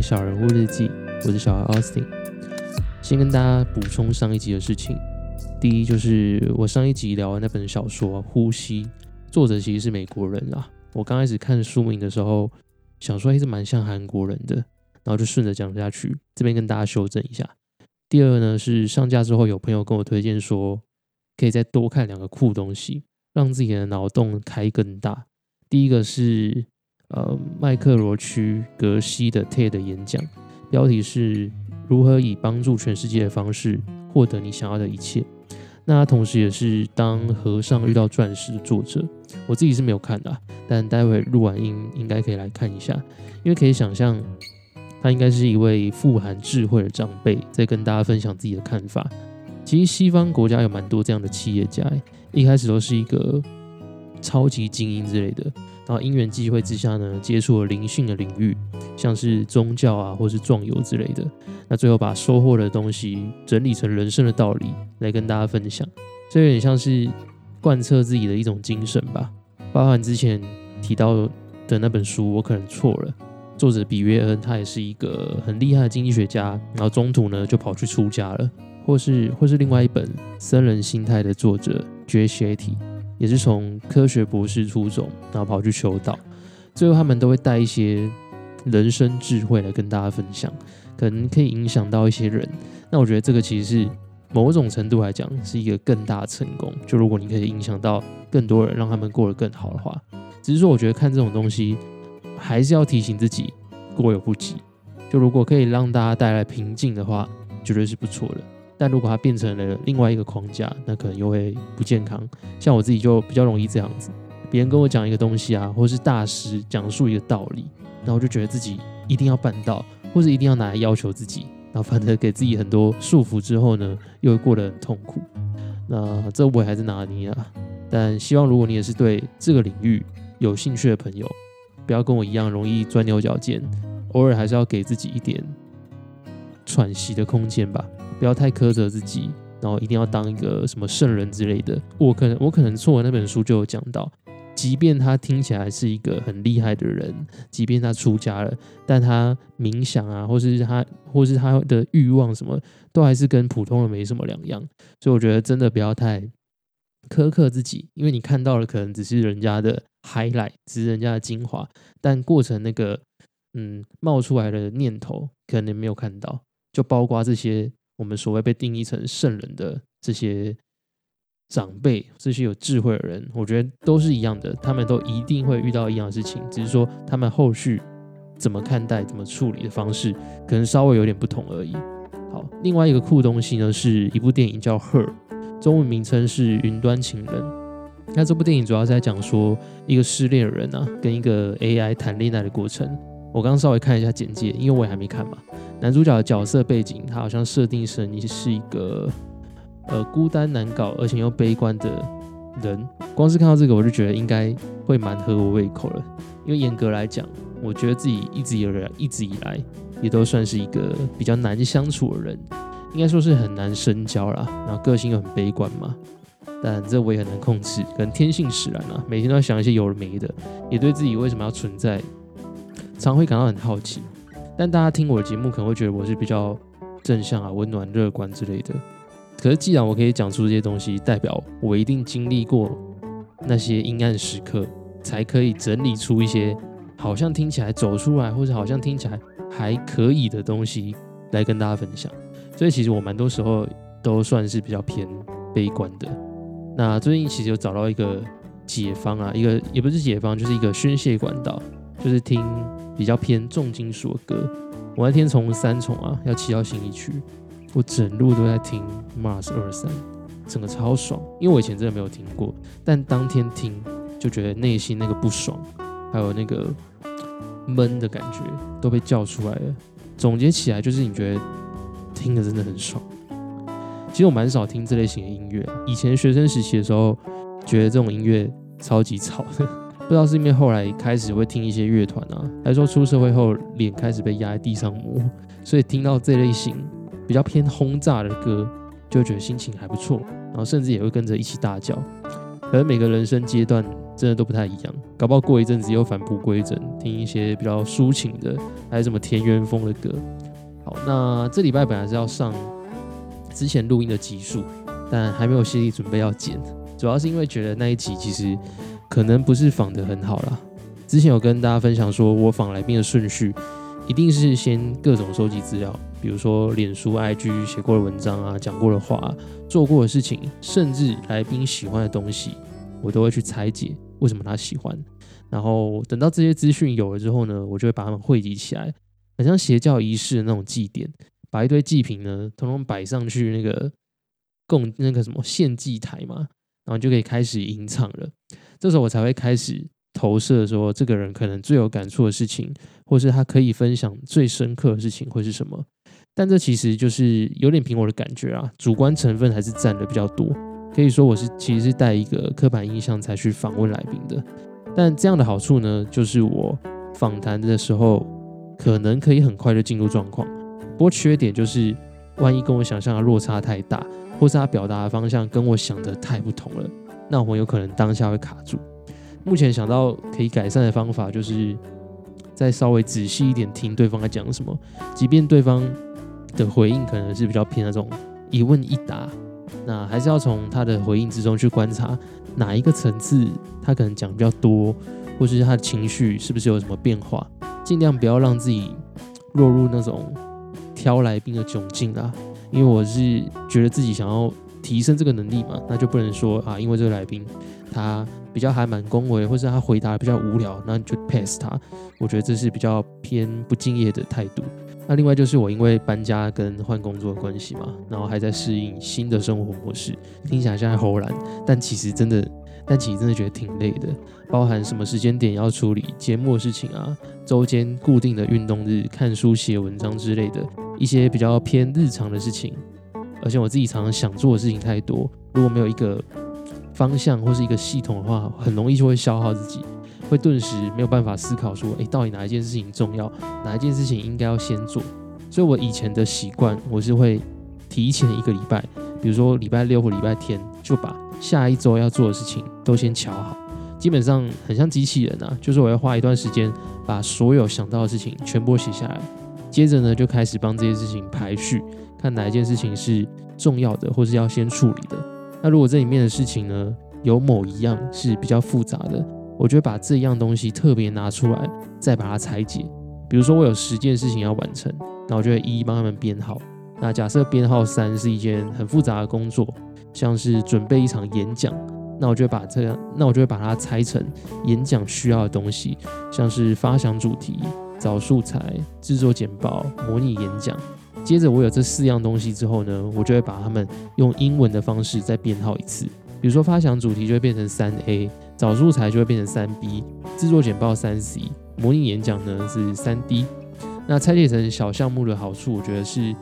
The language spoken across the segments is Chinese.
《小人物日记》，我是小孩 Austin。先跟大家补充上一集的事情。第一，就是我上一集聊完那本小说《呼吸》，作者其实是美国人啊。我刚开始看书名的时候，想说还是蛮像韩国人的，然后就顺着讲下去。这边跟大家修正一下。第二呢，是上架之后有朋友跟我推荐说，可以再多看两个酷东西，让自己的脑洞开更大。第一个是。呃，麦克罗区格西的 TED 演讲，标题是如何以帮助全世界的方式获得你想要的一切。那同时也是当和尚遇到钻石的作者。我自己是没有看的，但待会录完音应该可以来看一下，因为可以想象他应该是一位富含智慧的长辈，在跟大家分享自己的看法。其实西方国家有蛮多这样的企业家，一开始都是一个超级精英之类的。然后因缘际会之下呢，接触了灵性的领域，像是宗教啊，或是壮游之类的。那最后把收获的东西整理成人生的道理来跟大家分享，这有点像是贯彻自己的一种精神吧。包含之前提到的那本书，我可能错了。作者比约恩他也是一个很厉害的经济学家，然后中途呢就跑去出家了，或是或是另外一本《僧人心态》的作者 J. Shetty。也是从科学博士出走，然后跑去求道，最后他们都会带一些人生智慧来跟大家分享，可能可以影响到一些人。那我觉得这个其实是某种程度来讲是一个更大的成功。就如果你可以影响到更多人，让他们过得更好的话，只是说我觉得看这种东西还是要提醒自己过犹不及。就如果可以让大家带来平静的话，绝对是不错的。但如果它变成了另外一个框架，那可能又会不健康。像我自己就比较容易这样子，别人跟我讲一个东西啊，或是大师讲述一个道理，然后我就觉得自己一定要办到，或者一定要拿来要求自己，然后反而给自己很多束缚之后呢，又会过得很痛苦。那这我还是拿捏啊。但希望如果你也是对这个领域有兴趣的朋友，不要跟我一样容易钻牛角尖，偶尔还是要给自己一点喘息的空间吧。不要太苛责自己，然后一定要当一个什么圣人之类的。我可能我可能错，那本书就有讲到，即便他听起来是一个很厉害的人，即便他出家了，但他冥想啊，或是他或是他的欲望什么，都还是跟普通人没什么两样。所以我觉得真的不要太苛刻自己，因为你看到了可能只是人家的 highlight，只是人家的精华，但过程那个嗯冒出来的念头，可能没有看到，就包括这些。我们所谓被定义成圣人的这些长辈，这些有智慧的人，我觉得都是一样的，他们都一定会遇到一样的事情，只是说他们后续怎么看待、怎么处理的方式，可能稍微有点不同而已。好，另外一个酷东西呢，是一部电影叫《Her》，中文名称是《云端情人》。那这部电影主要是在讲说一个失恋的人啊，跟一个 AI 谈恋爱的过程。我刚稍微看一下简介，因为我也还没看嘛。男主角的角色背景，他好像设定成你是一个呃孤单难搞而且又悲观的人。光是看到这个，我就觉得应该会蛮合我胃口了。因为严格来讲，我觉得自己一直以来一直以来也都算是一个比较难相处的人，应该说是很难深交啦。然后个性又很悲观嘛，但这我也很难控制，可能天性使然啊。每天都要想一些有的没的，也对自己为什么要存在，常会感到很好奇。但大家听我的节目可能会觉得我是比较正向啊、温暖、乐观之类的。可是既然我可以讲出这些东西，代表我一定经历过那些阴暗时刻，才可以整理出一些好像听起来走出来，或者好像听起来还可以的东西来跟大家分享。所以其实我蛮多时候都算是比较偏悲观的。那最近其实有找到一个解方啊，一个也不是解方，就是一个宣泄管道，就是听。比较偏重金属的歌，我那天从三重啊要骑到新一区，我整路都在听 Mars 二三，整个超爽，因为我以前真的没有听过，但当天听就觉得内心那个不爽，还有那个闷的感觉都被叫出来了。总结起来就是你觉得听的真的很爽。其实我蛮少听这类型的音乐，以前学生时期的时候觉得这种音乐超级吵的。不知道是因为后来开始会听一些乐团啊，还是说出社会后脸开始被压在地上磨，所以听到这类型比较偏轰炸的歌，就觉得心情还不错，然后甚至也会跟着一起大叫。可能每个人生阶段真的都不太一样。搞不好过一阵子又返璞归真，听一些比较抒情的，还有什么田园风的歌。好，那这礼拜本来是要上之前录音的集数，但还没有心理准备要剪，主要是因为觉得那一集其实可能不是仿的很好啦。之前有跟大家分享说，我访来宾的顺序一定是先各种收集资料，比如说脸书、IG 写过的文章啊、讲过的话、做过的事情，甚至来宾喜欢的东西，我都会去拆解为什么他喜欢。然后等到这些资讯有了之后呢，我就会把它们汇集起来，很像邪教仪式的那种祭典，把一堆祭品呢统统摆上去那个供那个什么献祭台嘛，然后就可以开始吟唱了。这时候我才会开始。投射说，这个人可能最有感触的事情，或是他可以分享最深刻的事情会是什么？但这其实就是有点凭我的感觉啊，主观成分还是占的比较多。可以说我是其实是带一个刻板印象才去访问来宾的。但这样的好处呢，就是我访谈的时候可能可以很快就进入状况。不过缺点就是，万一跟我想象的落差太大，或是他表达的方向跟我想的太不同了，那我们有可能当下会卡住。目前想到可以改善的方法，就是再稍微仔细一点听对方在讲什么，即便对方的回应可能是比较偏那种一问一答，那还是要从他的回应之中去观察哪一个层次他可能讲比较多，或是他的情绪是不是有什么变化，尽量不要让自己落入那种挑来宾的窘境啊。因为我是觉得自己想要提升这个能力嘛，那就不能说啊，因为这个来宾他。比较还蛮恭维，或是他回答比较无聊，那就 pass 他。我觉得这是比较偏不敬业的态度。那另外就是我因为搬家跟换工作的关系嘛，然后还在适应新的生活模式，听起来像在吼然，但其实真的，但其实真的觉得挺累的。包含什么时间点要处理节目的事情啊，周间固定的运动日、看书、写文章之类的一些比较偏日常的事情，而且我自己常常想做的事情太多，如果没有一个。方向或是一个系统的话，很容易就会消耗自己，会顿时没有办法思考说，诶，到底哪一件事情重要，哪一件事情应该要先做。所以我以前的习惯，我是会提前一个礼拜，比如说礼拜六或礼拜天，就把下一周要做的事情都先瞧好。基本上很像机器人啊，就是我要花一段时间把所有想到的事情全部写下来，接着呢就开始帮这些事情排序，看哪一件事情是重要的，或是要先处理的。那如果这里面的事情呢，有某一样是比较复杂的，我就会把这样东西特别拿出来，再把它拆解。比如说我有十件事情要完成，那我就会一一帮他们编号。那假设编号三是一件很复杂的工作，像是准备一场演讲，那我就会把这样，那我就会把它拆成演讲需要的东西，像是发想主题、找素材、制作简报、模拟演讲。接着我有这四样东西之后呢，我就会把它们用英文的方式再编号一次。比如说发想主题就会变成三 A，找素材就会变成三 B，制作简报三 C，模拟演讲呢是三 D。那拆解成小项目的好处，我觉得是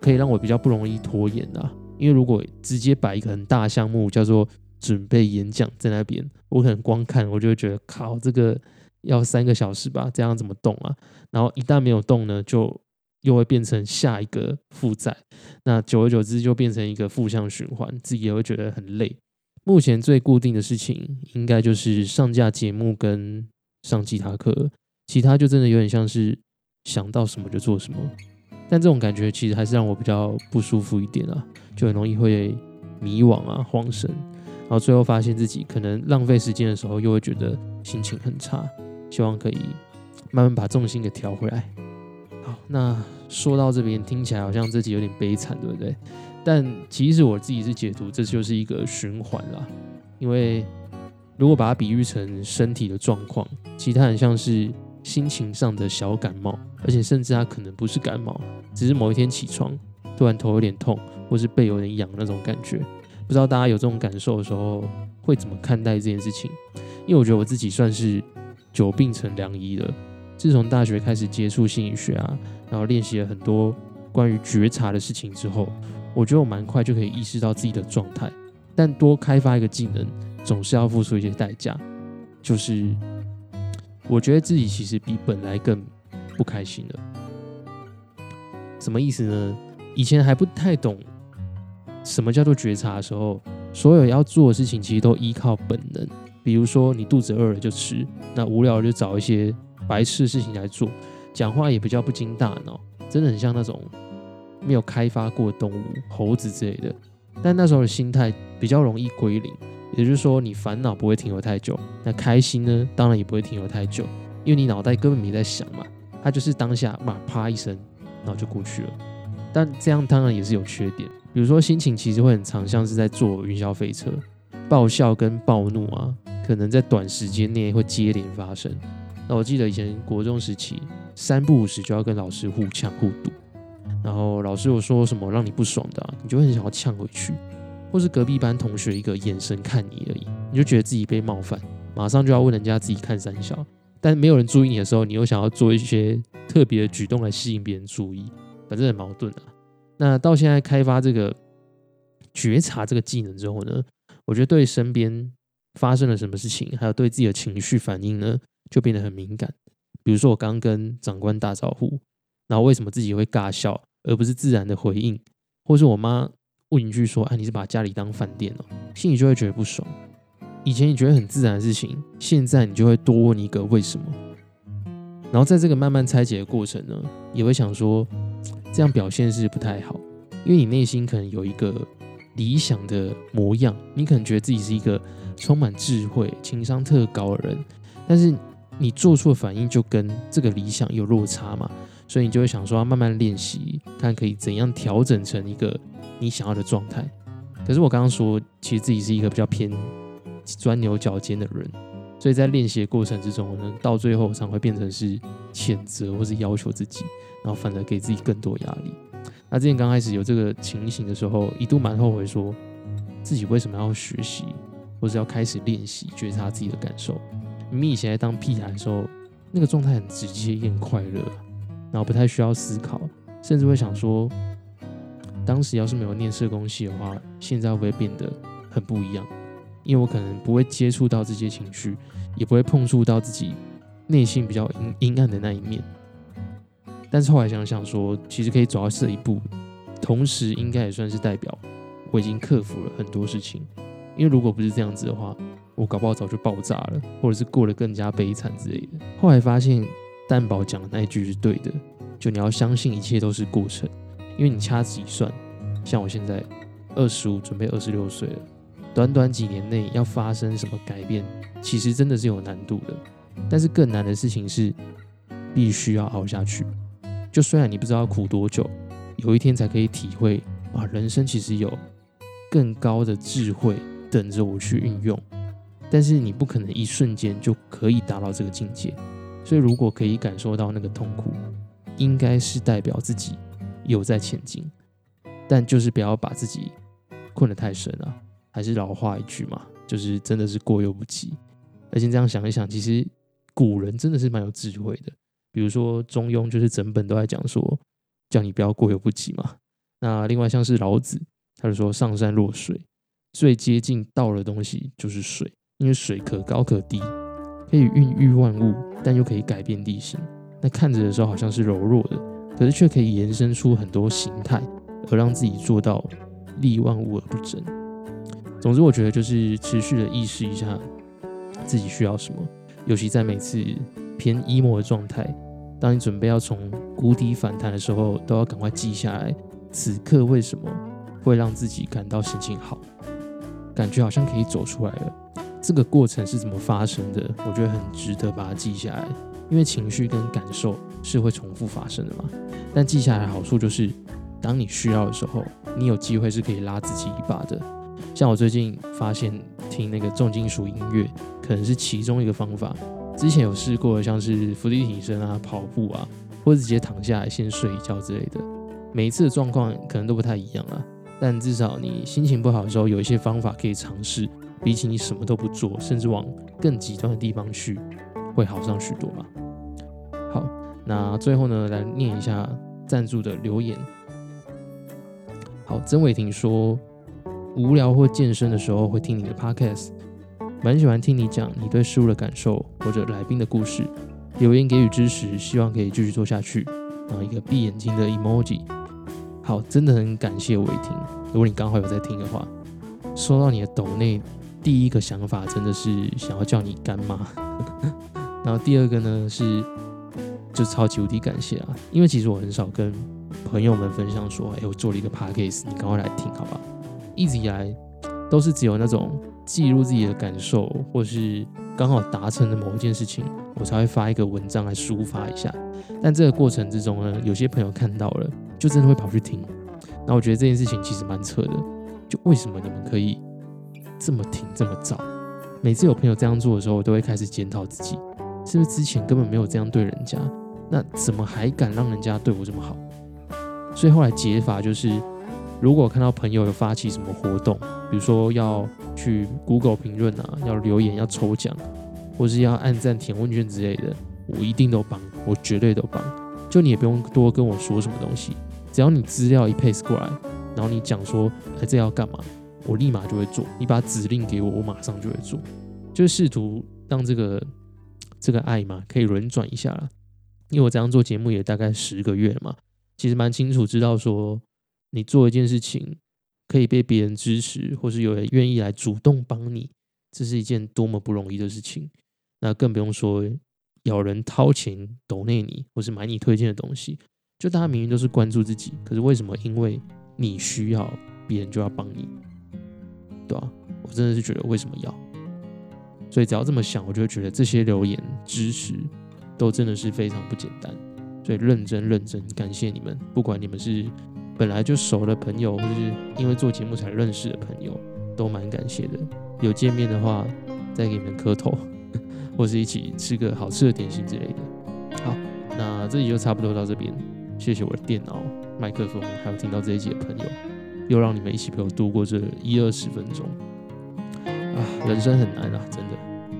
可以让我比较不容易拖延的。因为如果直接摆一个很大项目叫做准备演讲在那边，我可能光看我就会觉得靠，这个要三个小时吧，这样怎么动啊？然后一旦没有动呢，就又会变成下一个负债，那久而久之就变成一个负向循环，自己也会觉得很累。目前最固定的事情应该就是上架节目跟上吉他课，其他就真的有点像是想到什么就做什么。但这种感觉其实还是让我比较不舒服一点啊，就很容易会迷惘啊、慌神，然后最后发现自己可能浪费时间的时候，又会觉得心情很差。希望可以慢慢把重心给调回来。好那说到这边，听起来好像自己有点悲惨，对不对？但其实我自己是解读，这就是一个循环啦。因为如果把它比喻成身体的状况，其实它很像是心情上的小感冒，而且甚至它可能不是感冒，只是某一天起床突然头有点痛，或是背有点痒那种感觉。不知道大家有这种感受的时候，会怎么看待这件事情？因为我觉得我自己算是久病成良医了。自从大学开始接触心理学啊，然后练习了很多关于觉察的事情之后，我觉得我蛮快就可以意识到自己的状态。但多开发一个技能，总是要付出一些代价。就是我觉得自己其实比本来更不开心了。什么意思呢？以前还不太懂什么叫做觉察的时候，所有要做的事情其实都依靠本能。比如说你肚子饿了就吃，那无聊就找一些白痴的事情来做，讲话也比较不经大脑，真的很像那种没有开发过的动物，猴子之类的。但那时候的心态比较容易归零，也就是说你烦恼不会停留太久，那开心呢，当然也不会停留太久，因为你脑袋根本没在想嘛，它就是当下嘛啪一声，然后就过去了。但这样当然也是有缺点，比如说心情其实会很长，像是在坐云霄飞车，爆笑跟暴怒啊，可能在短时间内会接连发生。那我记得以前国中时期，三不五时就要跟老师互呛互堵。然后老师有说什么让你不爽的，你就会很想要呛回去，或是隔壁班同学一个眼神看你而已，你就觉得自己被冒犯，马上就要问人家自己看三小，但没有人注意你的时候，你又想要做一些特别的举动来吸引别人注意，反正很矛盾啊。那到现在开发这个觉察这个技能之后呢，我觉得对身边发生了什么事情，还有对自己的情绪反应呢，就变得很敏感。比如说我刚跟长官打招呼，然后为什么自己会尬笑？而不是自然的回应，或是我妈问一句说：“哎，你是把家里当饭店哦？”心里就会觉得不爽。以前你觉得很自然的事情，现在你就会多问一个为什么。然后在这个慢慢拆解的过程呢，也会想说，这样表现是不太好，因为你内心可能有一个理想的模样，你可能觉得自己是一个充满智慧、情商特高的人，但是你做出的反应就跟这个理想有落差嘛。所以你就会想说，要慢慢练习，看可以怎样调整成一个你想要的状态。可是我刚刚说，其实自己是一个比较偏钻牛角尖的人，所以在练习的过程之中呢，到最后常会变成是谴责或是要求自己，然后反而给自己更多压力。那之前刚开始有这个情形的时候，一度蛮后悔，说自己为什么要学习，或者要开始练习觉察自己的感受。明明以前在当屁孩的时候，那个状态很直接，也很快乐。然后不太需要思考，甚至会想说，当时要是没有念社工系的话，现在会不会变得很不一样？因为我可能不会接触到这些情绪，也不会碰触到自己内心比较阴阴暗的那一面。但是后来想想说，其实可以走到这一步，同时应该也算是代表我已经克服了很多事情。因为如果不是这样子的话，我搞不好早就爆炸了，或者是过得更加悲惨之类的。后来发现。蛋宝讲的那一句是对的，就你要相信一切都是过程，因为你掐指一算，像我现在二十五，准备二十六岁了，短短几年内要发生什么改变，其实真的是有难度的。但是更难的事情是，必须要熬下去。就虽然你不知道苦多久，有一天才可以体会，啊，人生其实有更高的智慧等着我去运用，但是你不可能一瞬间就可以达到这个境界。所以，如果可以感受到那个痛苦，应该是代表自己有在前进，但就是不要把自己困得太深啊。还是老话一句嘛，就是真的是过犹不及。而且这样想一想，其实古人真的是蛮有智慧的。比如说《中庸》，就是整本都在讲说，叫你不要过犹不及嘛。那另外像是老子，他就说上善若水，最接近道的东西就是水，因为水可高可低。可以孕育万物，但又可以改变地形。那看着的时候好像是柔弱的，可是却可以延伸出很多形态，而让自己做到利万物而不争。总之，我觉得就是持续的意识一下自己需要什么，尤其在每次偏 emo 的状态，当你准备要从谷底反弹的时候，都要赶快记下来，此刻为什么会让自己感到心情好，感觉好像可以走出来了。这个过程是怎么发生的？我觉得很值得把它记下来，因为情绪跟感受是会重复发生的嘛。但记下来好处就是，当你需要的时候，你有机会是可以拉自己一把的。像我最近发现听那个重金属音乐，可能是其中一个方法。之前有试过，像是伏地挺身啊、跑步啊，或者直接躺下来先睡一觉之类的。每一次的状况可能都不太一样啊，但至少你心情不好的时候，有一些方法可以尝试。比起你什么都不做，甚至往更极端的地方去，会好上许多嘛。好，那最后呢，来念一下赞助的留言。好，曾伟霆说，无聊或健身的时候会听你的 podcast，蛮喜欢听你讲你对事物的感受或者来宾的故事，留言给予支持，希望可以继续做下去。然后一个闭眼睛的 emoji。好，真的很感谢伟霆，如果你刚好有在听的话，收到你的抖内。第一个想法真的是想要叫你干妈，然后第二个呢是就超级无敌感谢啊，因为其实我很少跟朋友们分享说，哎，我做了一个 podcast，你赶快来听，好吧？一直以来都是只有那种记录自己的感受，或是刚好达成了某一件事情，我才会发一个文章来抒发一下。但这个过程之中呢，有些朋友看到了，就真的会跑去听。那我觉得这件事情其实蛮扯的，就为什么你们可以这么听这么早？每次有朋友这样做的时候，我都会开始检讨自己，是不是之前根本没有这样对人家？那怎么还敢让人家对我这么好？所以后来解法就是，如果看到朋友有发起什么活动，比如说要去 Google 评论啊，要留言、要抽奖，或是要按赞、填问卷之类的，我一定都帮，我绝对都帮。就你也不用多跟我说什么东西，只要你资料一 paste 过来，然后你讲说，哎，这要干嘛，我立马就会做。你把指令给我，我马上就会做。就试图让这个这个爱嘛，可以轮转一下了。因为我这样做节目也大概十个月了嘛，其实蛮清楚知道说，你做一件事情可以被别人支持，或是有人愿意来主动帮你，这是一件多么不容易的事情。那更不用说有人掏钱抖内你，或是买你推荐的东西，就大家明明都是关注自己，可是为什么因为你需要，别人就要帮你？对吧？我真的是觉得为什么要？所以只要这么想，我就觉得这些留言支持。都真的是非常不简单，所以认真认真感谢你们。不管你们是本来就熟的朋友，或是因为做节目才认识的朋友，都蛮感谢的。有见面的话，再给你们磕头，或是一起吃个好吃的点心之类的。好，那这里就差不多到这边。谢谢我的电脑、麦克风，还有听到这一集的朋友，又让你们一起陪我度过这一二十分钟。啊，人生很难啊，真的。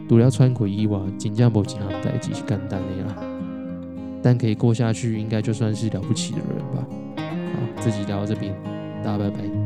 除了穿鬼衣哇，金价无其他代志是简单的啦，但可以过下去，应该就算是了不起的人吧。自己聊到这边，大家拜拜。